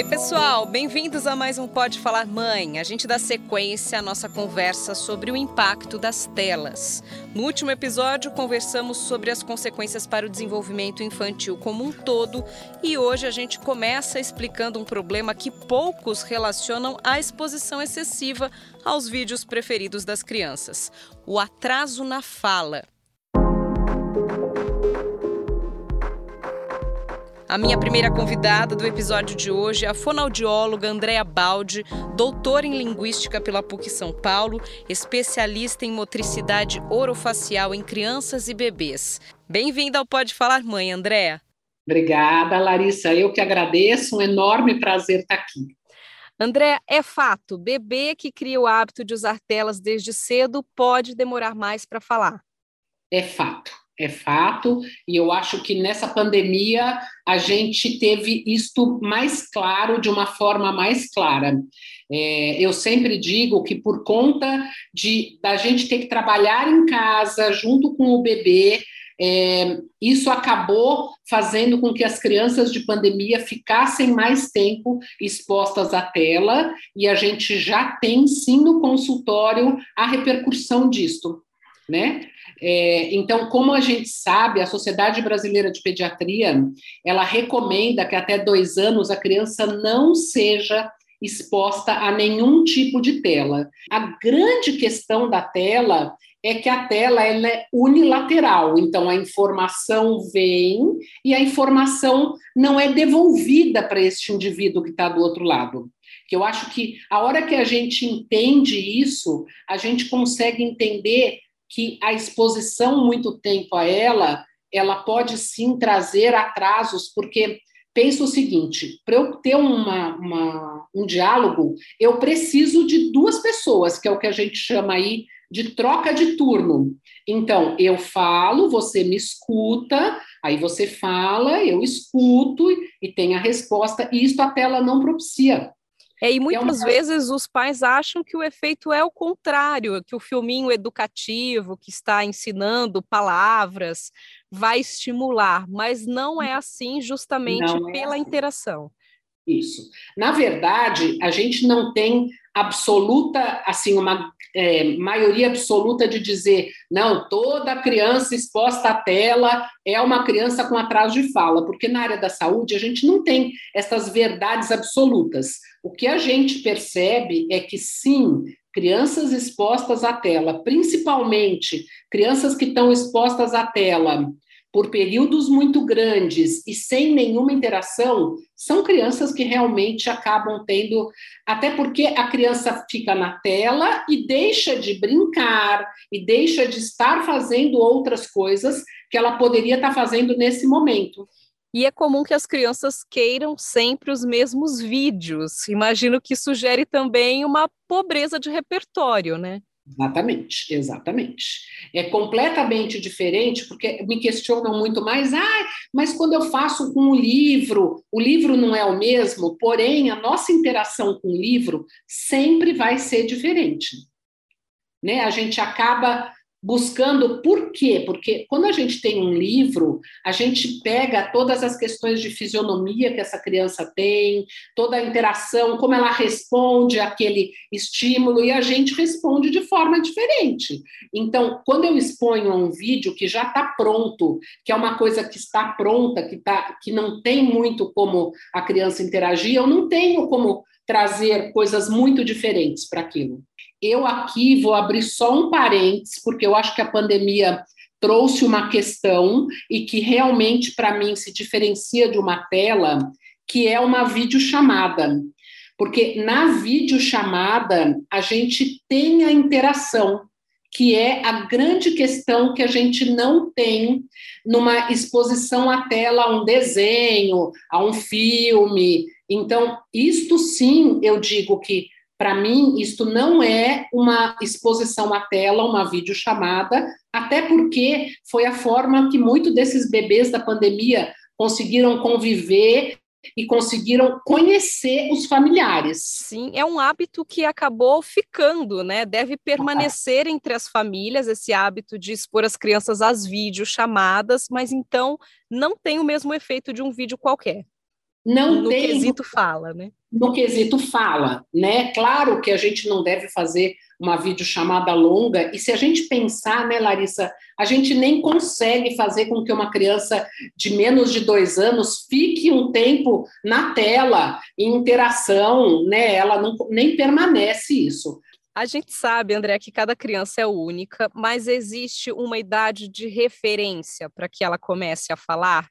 Oi, pessoal, bem-vindos a mais um Pode Falar Mãe. A gente dá sequência à nossa conversa sobre o impacto das telas. No último episódio, conversamos sobre as consequências para o desenvolvimento infantil como um todo e hoje a gente começa explicando um problema que poucos relacionam à exposição excessiva aos vídeos preferidos das crianças: o atraso na fala. A minha primeira convidada do episódio de hoje é a fonoaudióloga Andréa Baldi, doutora em Linguística pela PUC São Paulo, especialista em motricidade orofacial em crianças e bebês. Bem-vinda ao Pode Falar Mãe, Andréa. Obrigada, Larissa. Eu que agradeço, um enorme prazer estar aqui. André, é fato, bebê que cria o hábito de usar telas desde cedo pode demorar mais para falar. É fato é fato, e eu acho que nessa pandemia a gente teve isto mais claro, de uma forma mais clara. É, eu sempre digo que por conta de da gente ter que trabalhar em casa junto com o bebê, é, isso acabou fazendo com que as crianças de pandemia ficassem mais tempo expostas à tela, e a gente já tem sim no consultório a repercussão disto né? É, então, como a gente sabe, a Sociedade Brasileira de Pediatria ela recomenda que até dois anos a criança não seja exposta a nenhum tipo de tela. A grande questão da tela é que a tela ela é unilateral, então a informação vem e a informação não é devolvida para este indivíduo que está do outro lado. Que eu acho que a hora que a gente entende isso, a gente consegue entender que a exposição muito tempo a ela, ela pode sim trazer atrasos, porque penso o seguinte: para eu ter uma, uma, um diálogo, eu preciso de duas pessoas, que é o que a gente chama aí de troca de turno. Então, eu falo, você me escuta, aí você fala, eu escuto e tem a resposta, e isso a tela não propicia. É, e muitas é uma... vezes os pais acham que o efeito é o contrário, que o filminho educativo que está ensinando palavras vai estimular, mas não é assim justamente não é pela é assim. interação. Isso. Na verdade, a gente não tem absoluta, assim, uma é, maioria absoluta de dizer, não, toda criança exposta à tela é uma criança com atraso de fala, porque na área da saúde a gente não tem essas verdades absolutas. O que a gente percebe é que sim, crianças expostas à tela, principalmente crianças que estão expostas à tela por períodos muito grandes e sem nenhuma interação, são crianças que realmente acabam tendo, até porque a criança fica na tela e deixa de brincar e deixa de estar fazendo outras coisas que ela poderia estar fazendo nesse momento. E é comum que as crianças queiram sempre os mesmos vídeos. Imagino que sugere também uma pobreza de repertório, né? Exatamente, exatamente. É completamente diferente, porque me questionam muito mais, ah, mas quando eu faço com o livro, o livro não é o mesmo, porém, a nossa interação com o livro sempre vai ser diferente. Né? A gente acaba buscando por quê? Porque quando a gente tem um livro, a gente pega todas as questões de fisionomia que essa criança tem, toda a interação, como ela responde àquele estímulo, e a gente responde de forma diferente. Então, quando eu exponho um vídeo que já está pronto, que é uma coisa que está pronta, que, tá, que não tem muito como a criança interagir, eu não tenho como trazer coisas muito diferentes para aquilo. Eu aqui vou abrir só um parênteses, porque eu acho que a pandemia trouxe uma questão e que realmente, para mim, se diferencia de uma tela, que é uma videochamada. Porque na videochamada a gente tem a interação, que é a grande questão que a gente não tem numa exposição à tela, a um desenho, a um filme. Então, isto sim, eu digo que para mim, isto não é uma exposição à tela, uma videochamada, até porque foi a forma que muitos desses bebês da pandemia conseguiram conviver e conseguiram conhecer os familiares. Sim, é um hábito que acabou ficando, né? Deve permanecer ah. entre as famílias esse hábito de expor as crianças às videochamadas, mas então não tem o mesmo efeito de um vídeo qualquer. não no tem. No quesito fala, né? No quesito fala, né? Claro que a gente não deve fazer uma videochamada longa, e se a gente pensar, né, Larissa, a gente nem consegue fazer com que uma criança de menos de dois anos fique um tempo na tela, em interação, né? Ela não, nem permanece isso. A gente sabe, André, que cada criança é única, mas existe uma idade de referência para que ela comece a falar?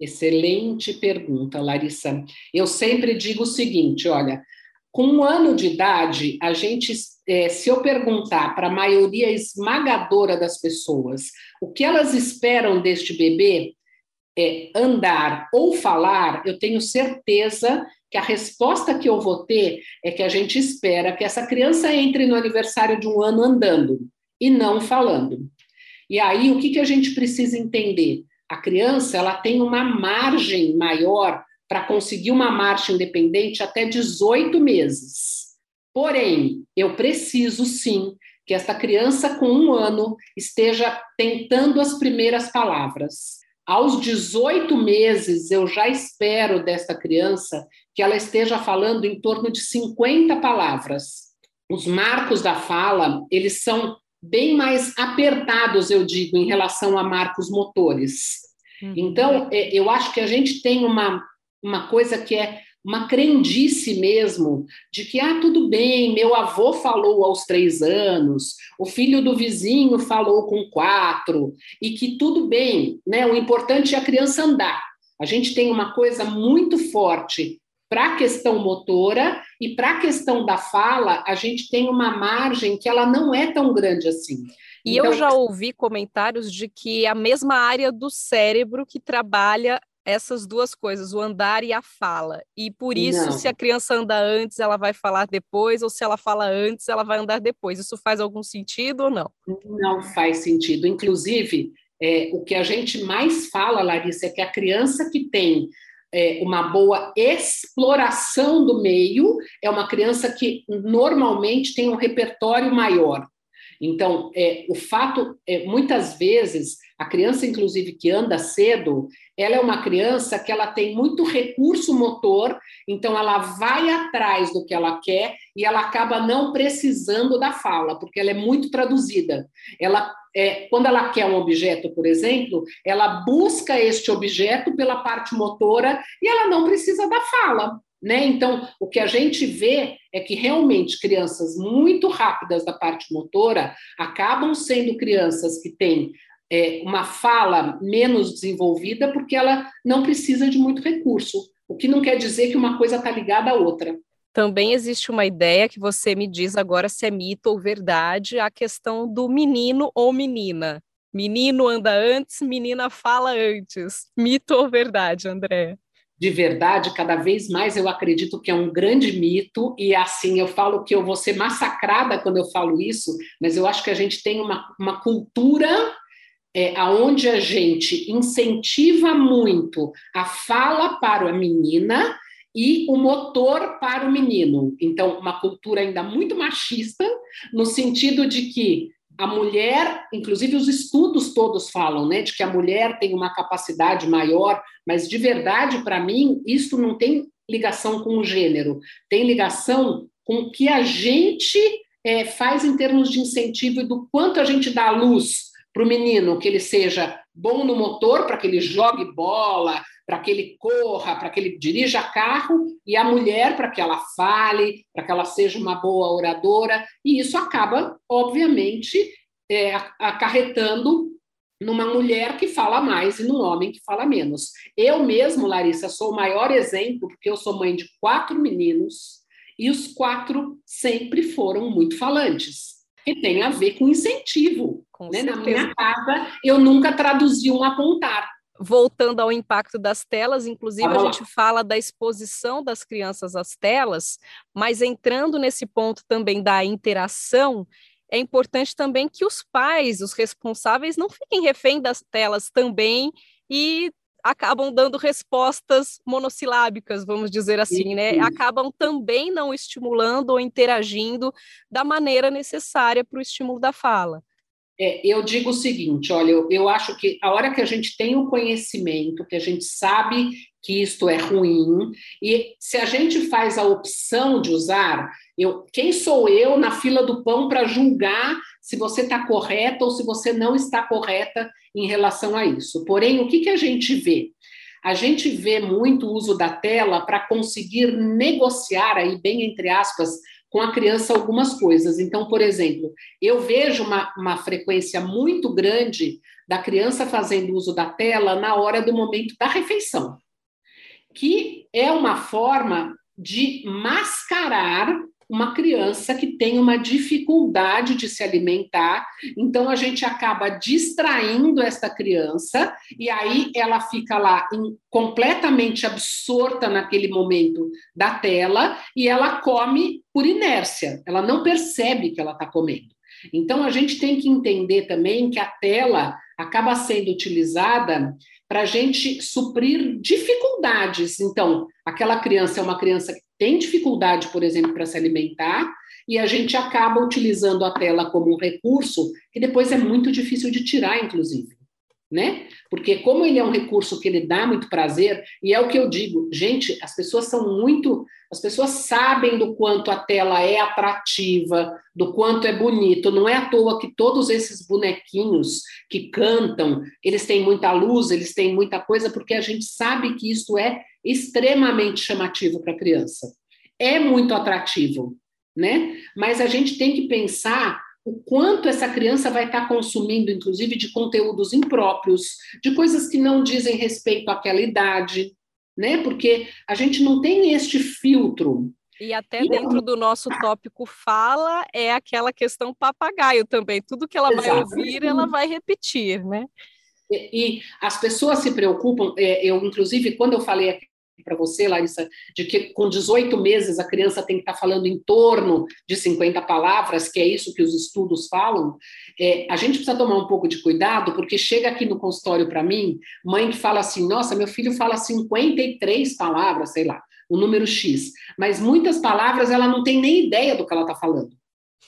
Excelente pergunta, Larissa. Eu sempre digo o seguinte: olha, com um ano de idade, a gente, é, se eu perguntar para a maioria esmagadora das pessoas o que elas esperam deste bebê, é, andar ou falar, eu tenho certeza que a resposta que eu vou ter é que a gente espera que essa criança entre no aniversário de um ano andando e não falando. E aí, o que, que a gente precisa entender? A criança ela tem uma margem maior para conseguir uma marcha independente até 18 meses. Porém, eu preciso sim que esta criança com um ano esteja tentando as primeiras palavras. Aos 18 meses, eu já espero desta criança que ela esteja falando em torno de 50 palavras. Os marcos da fala, eles são bem mais apertados, eu digo, em relação a marcos motores. Uhum. Então, é, eu acho que a gente tem uma uma coisa que é uma crendice mesmo, de que, ah, tudo bem, meu avô falou aos três anos, o filho do vizinho falou com quatro, e que tudo bem, né? O importante é a criança andar. A gente tem uma coisa muito forte para a questão motora e para a questão da fala, a gente tem uma margem que ela não é tão grande assim. E então, eu já ouvi comentários de que a mesma área do cérebro que trabalha essas duas coisas, o andar e a fala. E por isso, Não. se a criança anda antes, ela vai falar depois, ou se ela fala antes, ela vai andar depois. Isso faz algum sentido ou não? Não faz sentido. Inclusive, é, o que a gente mais fala, Larissa, é que a criança que tem é, uma boa exploração do meio é uma criança que normalmente tem um repertório maior. Então, é, o fato, é, muitas vezes, a criança, inclusive, que anda cedo, ela é uma criança que ela tem muito recurso motor, então ela vai atrás do que ela quer e ela acaba não precisando da fala, porque ela é muito traduzida. Ela, é, quando ela quer um objeto, por exemplo, ela busca este objeto pela parte motora e ela não precisa da fala. Né? Então, o que a gente vê é que realmente crianças muito rápidas da parte motora acabam sendo crianças que têm é, uma fala menos desenvolvida porque ela não precisa de muito recurso, o que não quer dizer que uma coisa está ligada à outra. Também existe uma ideia que você me diz agora se é mito ou verdade, a questão do menino ou menina. Menino anda antes, menina fala antes. Mito ou verdade, André? de verdade, cada vez mais eu acredito que é um grande mito, e assim, eu falo que eu vou ser massacrada quando eu falo isso, mas eu acho que a gente tem uma, uma cultura é, onde a gente incentiva muito a fala para a menina e o motor para o menino. Então, uma cultura ainda muito machista, no sentido de que a mulher, inclusive os estudos todos falam, né, de que a mulher tem uma capacidade maior, mas de verdade, para mim, isso não tem ligação com o gênero, tem ligação com o que a gente é, faz em termos de incentivo e do quanto a gente dá luz para o menino, que ele seja bom no motor, para que ele jogue bola, para que ele corra, para que ele dirija carro, e a mulher para que ela fale, para que ela seja uma boa oradora, e isso acaba, obviamente, é, acarretando numa mulher que fala mais e num homem que fala menos. Eu mesmo, Larissa, sou o maior exemplo, porque eu sou mãe de quatro meninos, e os quatro sempre foram muito falantes que tem a ver com incentivo. Com né? Na minha casa, eu nunca traduzi um apontar. Voltando ao impacto das telas, inclusive a gente fala da exposição das crianças às telas, mas entrando nesse ponto também da interação, é importante também que os pais, os responsáveis, não fiquem refém das telas também e acabam dando respostas monossilábicas, vamos dizer assim, né? Acabam também não estimulando ou interagindo da maneira necessária para o estímulo da fala. É, eu digo o seguinte: olha, eu, eu acho que a hora que a gente tem o conhecimento, que a gente sabe que isto é ruim, e se a gente faz a opção de usar, eu, quem sou eu na fila do pão para julgar se você está correta ou se você não está correta em relação a isso? Porém, o que, que a gente vê? A gente vê muito o uso da tela para conseguir negociar aí, bem entre aspas, com a criança algumas coisas. Então, por exemplo, eu vejo uma, uma frequência muito grande da criança fazendo uso da tela na hora do momento da refeição, que é uma forma de mascarar uma criança que tem uma dificuldade de se alimentar, então a gente acaba distraindo esta criança e aí ela fica lá em, completamente absorta naquele momento da tela e ela come por inércia, ela não percebe que ela está comendo. Então a gente tem que entender também que a tela acaba sendo utilizada para a gente suprir dificuldades. Então, aquela criança é uma criança que tem dificuldade, por exemplo, para se alimentar, e a gente acaba utilizando a tela como um recurso que depois é muito difícil de tirar, inclusive. Né? Porque como ele é um recurso que ele dá muito prazer, e é o que eu digo, gente, as pessoas são muito, as pessoas sabem do quanto a tela é atrativa, do quanto é bonito, não é à toa que todos esses bonequinhos que cantam, eles têm muita luz, eles têm muita coisa, porque a gente sabe que isso é extremamente chamativo para a criança. É muito atrativo, né? Mas a gente tem que pensar o quanto essa criança vai estar tá consumindo, inclusive, de conteúdos impróprios, de coisas que não dizem respeito àquela idade, né? Porque a gente não tem este filtro. E até e dentro do nosso tópico fala é aquela questão papagaio também. Tudo que ela Exatamente. vai ouvir, ela vai repetir, né? E, e as pessoas se preocupam, é, eu, inclusive, quando eu falei aqui para você, Larissa, de que com 18 meses a criança tem que estar tá falando em torno de 50 palavras, que é isso que os estudos falam, é, a gente precisa tomar um pouco de cuidado, porque chega aqui no consultório para mim, mãe que fala assim: nossa, meu filho fala 53 palavras, sei lá, o número X, mas muitas palavras ela não tem nem ideia do que ela está falando.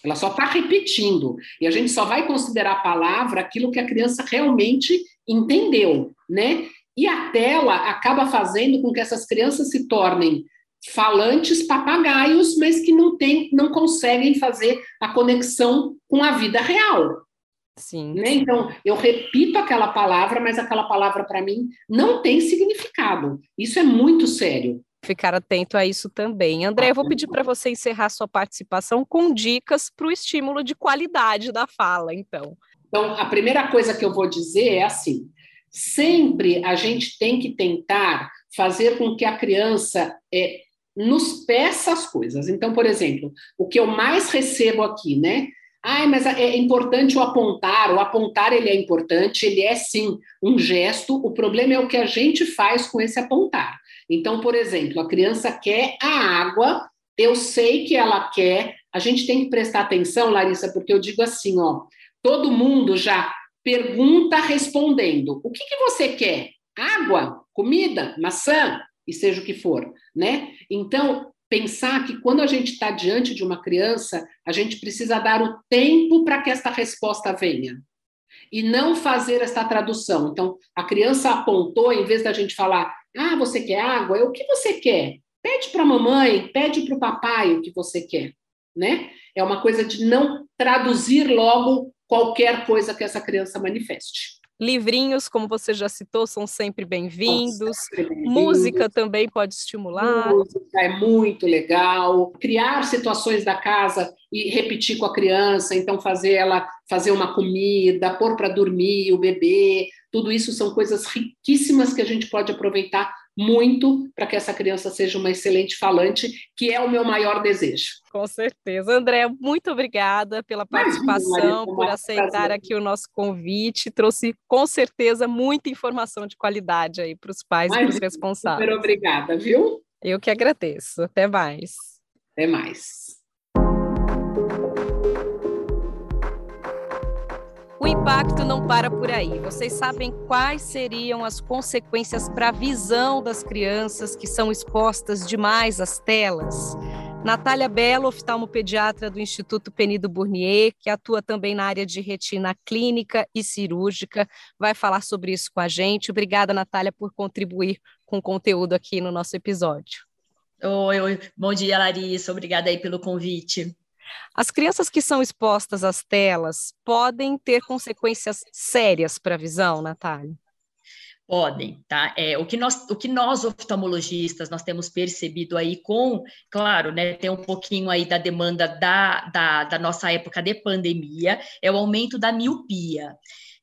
Ela só está repetindo. E a gente só vai considerar a palavra aquilo que a criança realmente entendeu, né? E a tela acaba fazendo com que essas crianças se tornem falantes papagaios, mas que não, tem, não conseguem fazer a conexão com a vida real. Sim. Né? Então, eu repito aquela palavra, mas aquela palavra para mim não tem significado. Isso é muito sério. Ficar atento a isso também. André, eu vou pedir para você encerrar sua participação com dicas para o estímulo de qualidade da fala, então. Então, a primeira coisa que eu vou dizer é assim: sempre a gente tem que tentar fazer com que a criança é, nos peça as coisas. Então, por exemplo, o que eu mais recebo aqui, né? Ai, mas é importante o apontar, o apontar ele é importante, ele é sim um gesto, o problema é o que a gente faz com esse apontar. Então, por exemplo, a criança quer a água, eu sei que ela quer, a gente tem que prestar atenção, Larissa, porque eu digo assim, ó, todo mundo já pergunta respondendo. O que, que você quer? Água, comida, maçã, e seja o que for, né? Então, pensar que quando a gente está diante de uma criança, a gente precisa dar o tempo para que esta resposta venha. E não fazer essa tradução. Então, a criança apontou, em vez da gente falar, ah, você quer água? O que você quer? Pede para a mamãe, pede para o papai o que você quer, né? É uma coisa de não traduzir logo qualquer coisa que essa criança manifeste. Livrinhos, como você já citou, são sempre bem-vindos. Bem Música também pode estimular. Música é muito legal. Criar situações da casa e repetir com a criança, então fazer ela fazer uma comida, pôr para dormir o bebê. Tudo isso são coisas riquíssimas que a gente pode aproveitar muito para que essa criança seja uma excelente falante, que é o meu maior desejo. Com certeza. André, muito obrigada pela participação, por aceitar aqui o nosso convite. Trouxe com certeza muita informação de qualidade aí para os pais e para os responsáveis. Super obrigada, viu? Eu que agradeço. Até mais. Até mais. Impacto não para por aí. Vocês sabem quais seriam as consequências para a visão das crianças que são expostas demais às telas? Natália Belo, oftalmopediatra do Instituto Penido Burnier, que atua também na área de retina clínica e cirúrgica, vai falar sobre isso com a gente. Obrigada, Natália, por contribuir com o conteúdo aqui no nosso episódio. Oi, oi. bom dia, Larissa. Obrigada aí pelo convite. As crianças que são expostas às telas podem ter consequências sérias para a visão, Natália? Podem, tá? É, o, que nós, o que nós oftalmologistas nós temos percebido aí com, claro, né, tem um pouquinho aí da demanda da, da, da nossa época de pandemia, é o aumento da miopia.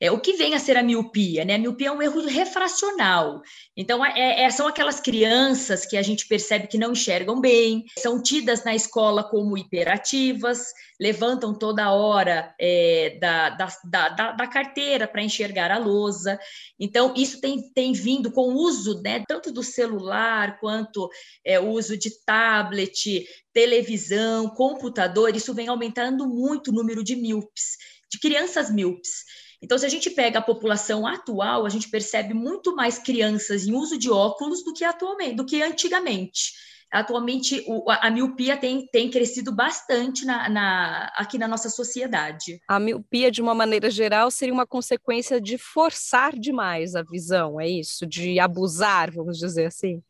É, o que vem a ser a miopia? Né? A miopia é um erro refracional. Então, é, é, são aquelas crianças que a gente percebe que não enxergam bem, são tidas na escola como hiperativas, levantam toda hora é, da, da, da, da, carteira para enxergar a lousa. Então, isso tem, tem vindo com o uso né, tanto do celular quanto é, o uso de tablet, televisão, computador, isso vem aumentando muito o número de míopes, de crianças míopes. Então, se a gente pega a população atual, a gente percebe muito mais crianças em uso de óculos do que atualmente, do que antigamente. Atualmente, o, a, a, miopia tem, tem crescido bastante na, na, aqui na nossa sociedade. A miopia, de uma maneira geral, seria uma consequência de forçar demais a visão, é isso? De abusar, vamos dizer assim?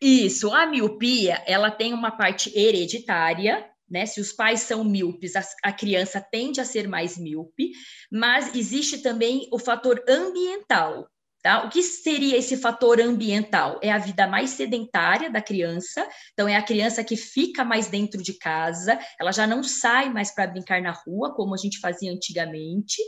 Isso, a miopia, ela tem uma parte hereditária, né? Se os pais são míopes, a, a, criança tende a ser mais míope, mas existe também o fator ambiental. Tá? O que seria esse fator ambiental? É a vida mais sedentária da criança, então é a criança que fica mais dentro de casa, ela já não sai mais para brincar na rua, como a gente fazia antigamente,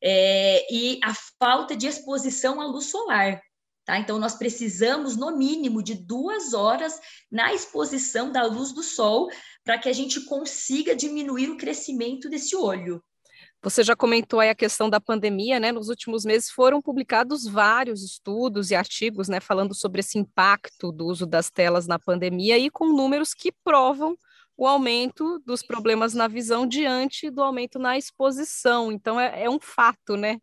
é, e a falta de exposição à luz solar. Tá? Então, nós precisamos, no mínimo, de duas horas na exposição da luz do sol para que a gente consiga diminuir o crescimento desse olho. Você já comentou aí a questão da pandemia, né? Nos últimos meses foram publicados vários estudos e artigos, né, falando sobre esse impacto do uso das telas na pandemia e com números que provam o aumento dos problemas na visão diante do aumento na exposição. Então é, é um fato, né?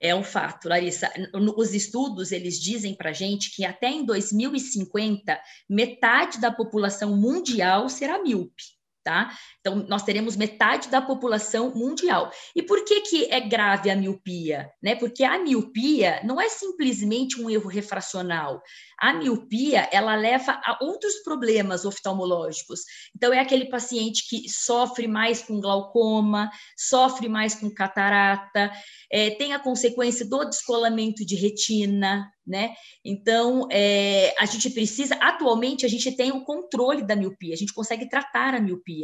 É um fato, Larissa. Os estudos eles dizem para gente que até em 2050 metade da população mundial será míope tá? Então, nós teremos metade da população mundial. E por que, que é grave a miopia? Né? Porque a miopia não é simplesmente um erro refracional. A miopia, ela leva a outros problemas oftalmológicos. Então, é aquele paciente que sofre mais com glaucoma, sofre mais com catarata, é, tem a consequência do descolamento de retina, né? Então, é, a gente precisa, atualmente, a gente tem o controle da miopia, a gente consegue tratar a miopia.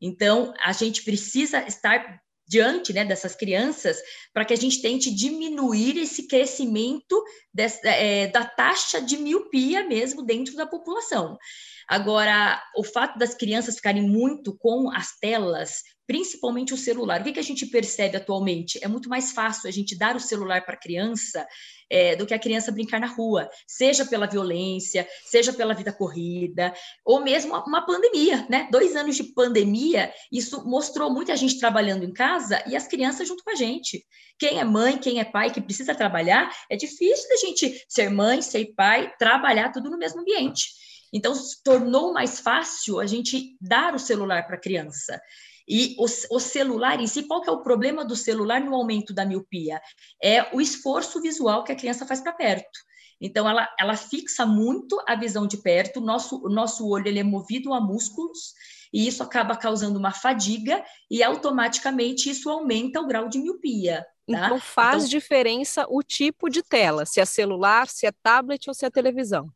Então, a gente precisa estar diante né, dessas crianças para que a gente tente diminuir esse crescimento é, da taxa de miopia mesmo dentro da população. Agora, o fato das crianças ficarem muito com as telas principalmente o celular. O que, que a gente percebe atualmente? É muito mais fácil a gente dar o celular para a criança é, do que a criança brincar na rua, seja pela violência, seja pela vida corrida, ou mesmo uma pandemia, né? Dois anos de pandemia, isso mostrou muita gente trabalhando em casa e as crianças junto com a gente. Quem é mãe, quem é pai, que precisa trabalhar, é difícil da gente ser mãe, ser pai, trabalhar tudo no mesmo ambiente. Então, se tornou mais fácil a gente dar o celular para a criança. E o, o, celular em si, qual que é o problema do celular no aumento da miopia? É o esforço visual que a criança faz para perto. Então, ela, ela fixa muito a visão de perto, o nosso, o nosso olho ele é movido a músculos, e isso acaba causando uma fadiga, e automaticamente isso aumenta o grau de miopia. Tá? Então, faz então, diferença o tipo de tela, se é celular, se é tablet ou se é televisão.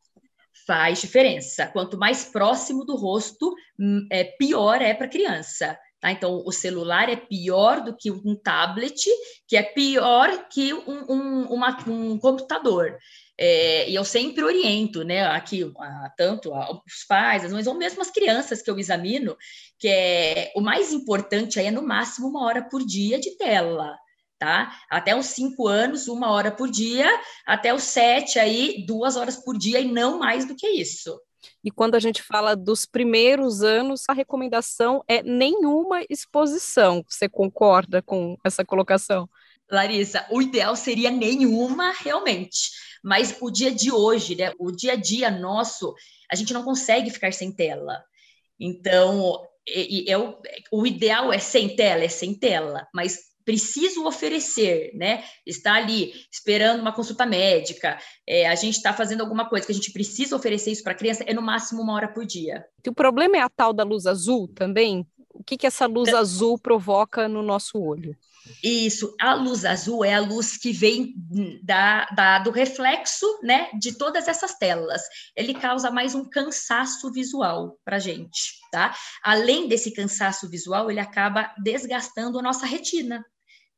Faz diferença. Quanto mais próximo do rosto, hum, é, pior é para a criança. Tá? Então, o celular é pior do que um tablet, que é pior que um, um, uma, um computador. É, e eu sempre oriento, né, aqui, a, tanto a, os pais, as mães, ou mesmo as crianças que eu examino, que é o mais importante aí é no máximo uma hora por dia de tela. Tá? Até os cinco anos, uma hora por dia, até os sete aí, duas horas por dia, e não mais do que isso. E quando a gente fala dos primeiros anos, a recomendação é nenhuma exposição. Você concorda com essa colocação? Larissa, o ideal seria nenhuma realmente. Mas o dia de hoje, né, o dia a dia nosso, a gente não consegue ficar sem tela. Então, é, o, o ideal é sem tela, é sem tela, mas preciso oferecer, né? Está ali esperando uma consulta médica, é, a gente está fazendo alguma coisa que a gente precisa oferecer isso para a criança, é no máximo uma hora por dia. E o problema é a tal da luz azul também? O que, que essa luz azul provoca no nosso olho? Isso, a luz azul é a luz que vem da, da, do reflexo né, de todas essas telas. Ele causa mais um cansaço visual para a gente, tá? Além desse cansaço visual, ele acaba desgastando a nossa retina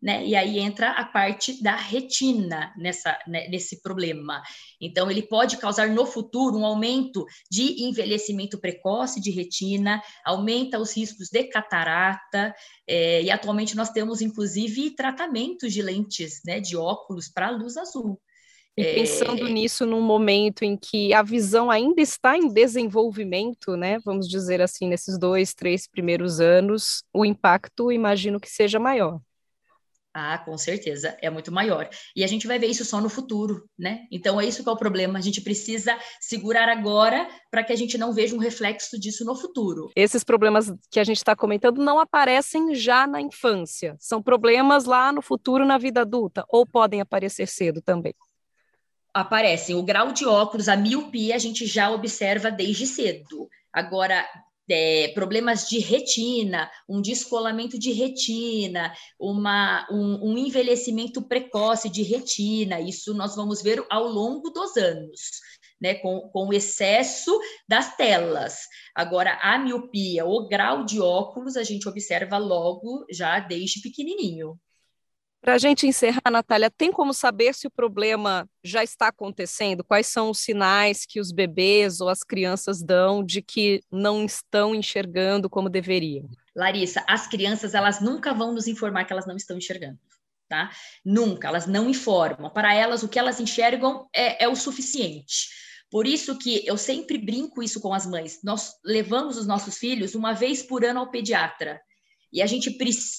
né? E aí entra a parte da retina nessa, né, nesse problema. Então, ele pode causar no futuro um aumento de envelhecimento precoce de retina, aumenta os riscos de catarata, é, e atualmente nós temos, inclusive, tratamentos de lentes, né, de óculos para luz azul. E pensando é... nisso num momento em que a visão ainda está em desenvolvimento, né? Vamos dizer assim, nesses dois, três primeiros anos, o impacto imagino que seja maior. Ah, com certeza, é muito maior. E a gente vai ver isso só no futuro, né? Então é isso que é o problema. A gente precisa segurar agora para que a gente não veja um reflexo disso no futuro. Esses problemas que a gente está comentando não aparecem já na infância. São problemas lá no futuro, na vida adulta, ou podem aparecer cedo também aparecem. O grau de óculos, a miopia, a gente já observa desde cedo. Agora, é, problemas de retina, um descolamento de retina, uma, um, um, envelhecimento precoce de retina, isso nós vamos ver ao longo dos anos, né, com, com o excesso das telas. Agora, a miopia, o grau de óculos, a gente observa logo já desde pequenininho. Para a gente encerrar, Natália, tem como saber se o problema já está acontecendo? Quais são os sinais que os bebês ou as crianças dão de que não estão enxergando como deveriam? Larissa, as crianças elas nunca vão nos informar que elas não estão enxergando. Tá? Nunca, elas não informam. Para elas, o que elas enxergam é, é o suficiente. Por isso que eu sempre brinco isso com as mães. Nós levamos os nossos filhos uma vez por ano ao pediatra. E a gente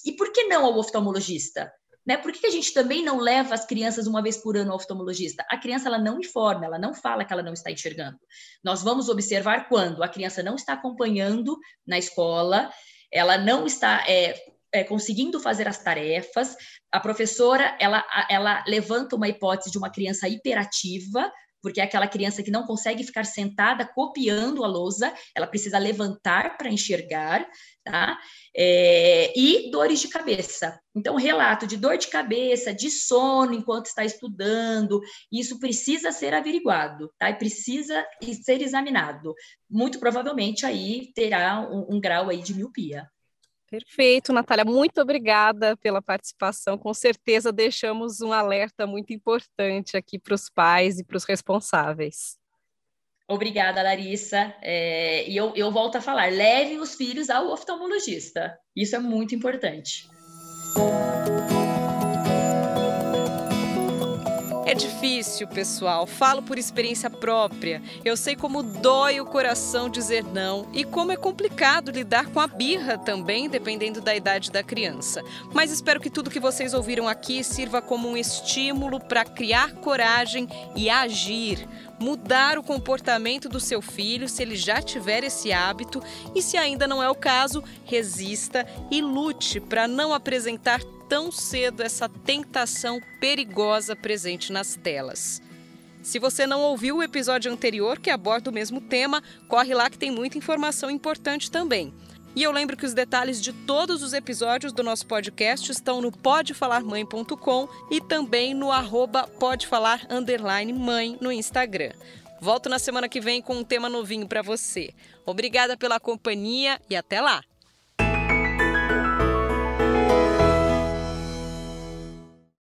e por que não ao oftalmologista? Né? Por que a gente também não leva as crianças uma vez por ano ao oftalmologista? A criança ela não informa, ela não fala que ela não está enxergando. Nós vamos observar quando a criança não está acompanhando na escola, ela não está é, é, conseguindo fazer as tarefas. A professora ela, ela levanta uma hipótese de uma criança hiperativa, porque é aquela criança que não consegue ficar sentada copiando a lousa, ela precisa levantar para enxergar, tá? É, e dores de cabeça. Então, relato de dor de cabeça, de sono enquanto está estudando, isso precisa ser averiguado, tá? E precisa ser examinado. Muito provavelmente aí terá um, um grau aí de miopia. Perfeito, Natália. Muito obrigada pela participação. Com certeza deixamos um alerta muito importante aqui para os pais e para os responsáveis. Obrigada, Larissa. É, e eu, eu volto a falar: leve os filhos ao oftalmologista. Isso é muito importante. É difícil, pessoal. Falo por experiência própria. Eu sei como dói o coração dizer não e como é complicado lidar com a birra também, dependendo da idade da criança. Mas espero que tudo que vocês ouviram aqui sirva como um estímulo para criar coragem e agir mudar o comportamento do seu filho se ele já tiver esse hábito e se ainda não é o caso, resista e lute para não apresentar tão cedo essa tentação perigosa presente nas telas. Se você não ouviu o episódio anterior que aborda o mesmo tema, corre lá que tem muita informação importante também. E eu lembro que os detalhes de todos os episódios do nosso podcast estão no podefalarmãe.com e também no arroba podefalar mãe no Instagram. Volto na semana que vem com um tema novinho para você. Obrigada pela companhia e até lá!